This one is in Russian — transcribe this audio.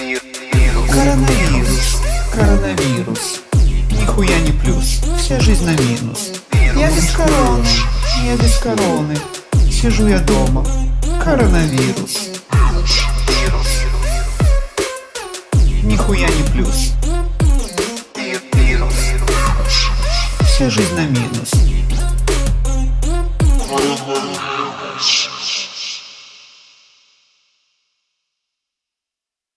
Мир. Коронавирус, коронавирус, нихуя не плюс, вся жизнь на минус. Я без короны, я без короны, сижу я дома, коронавирус. Нихуя не плюс. Вся жизнь на минус. Коронавирус.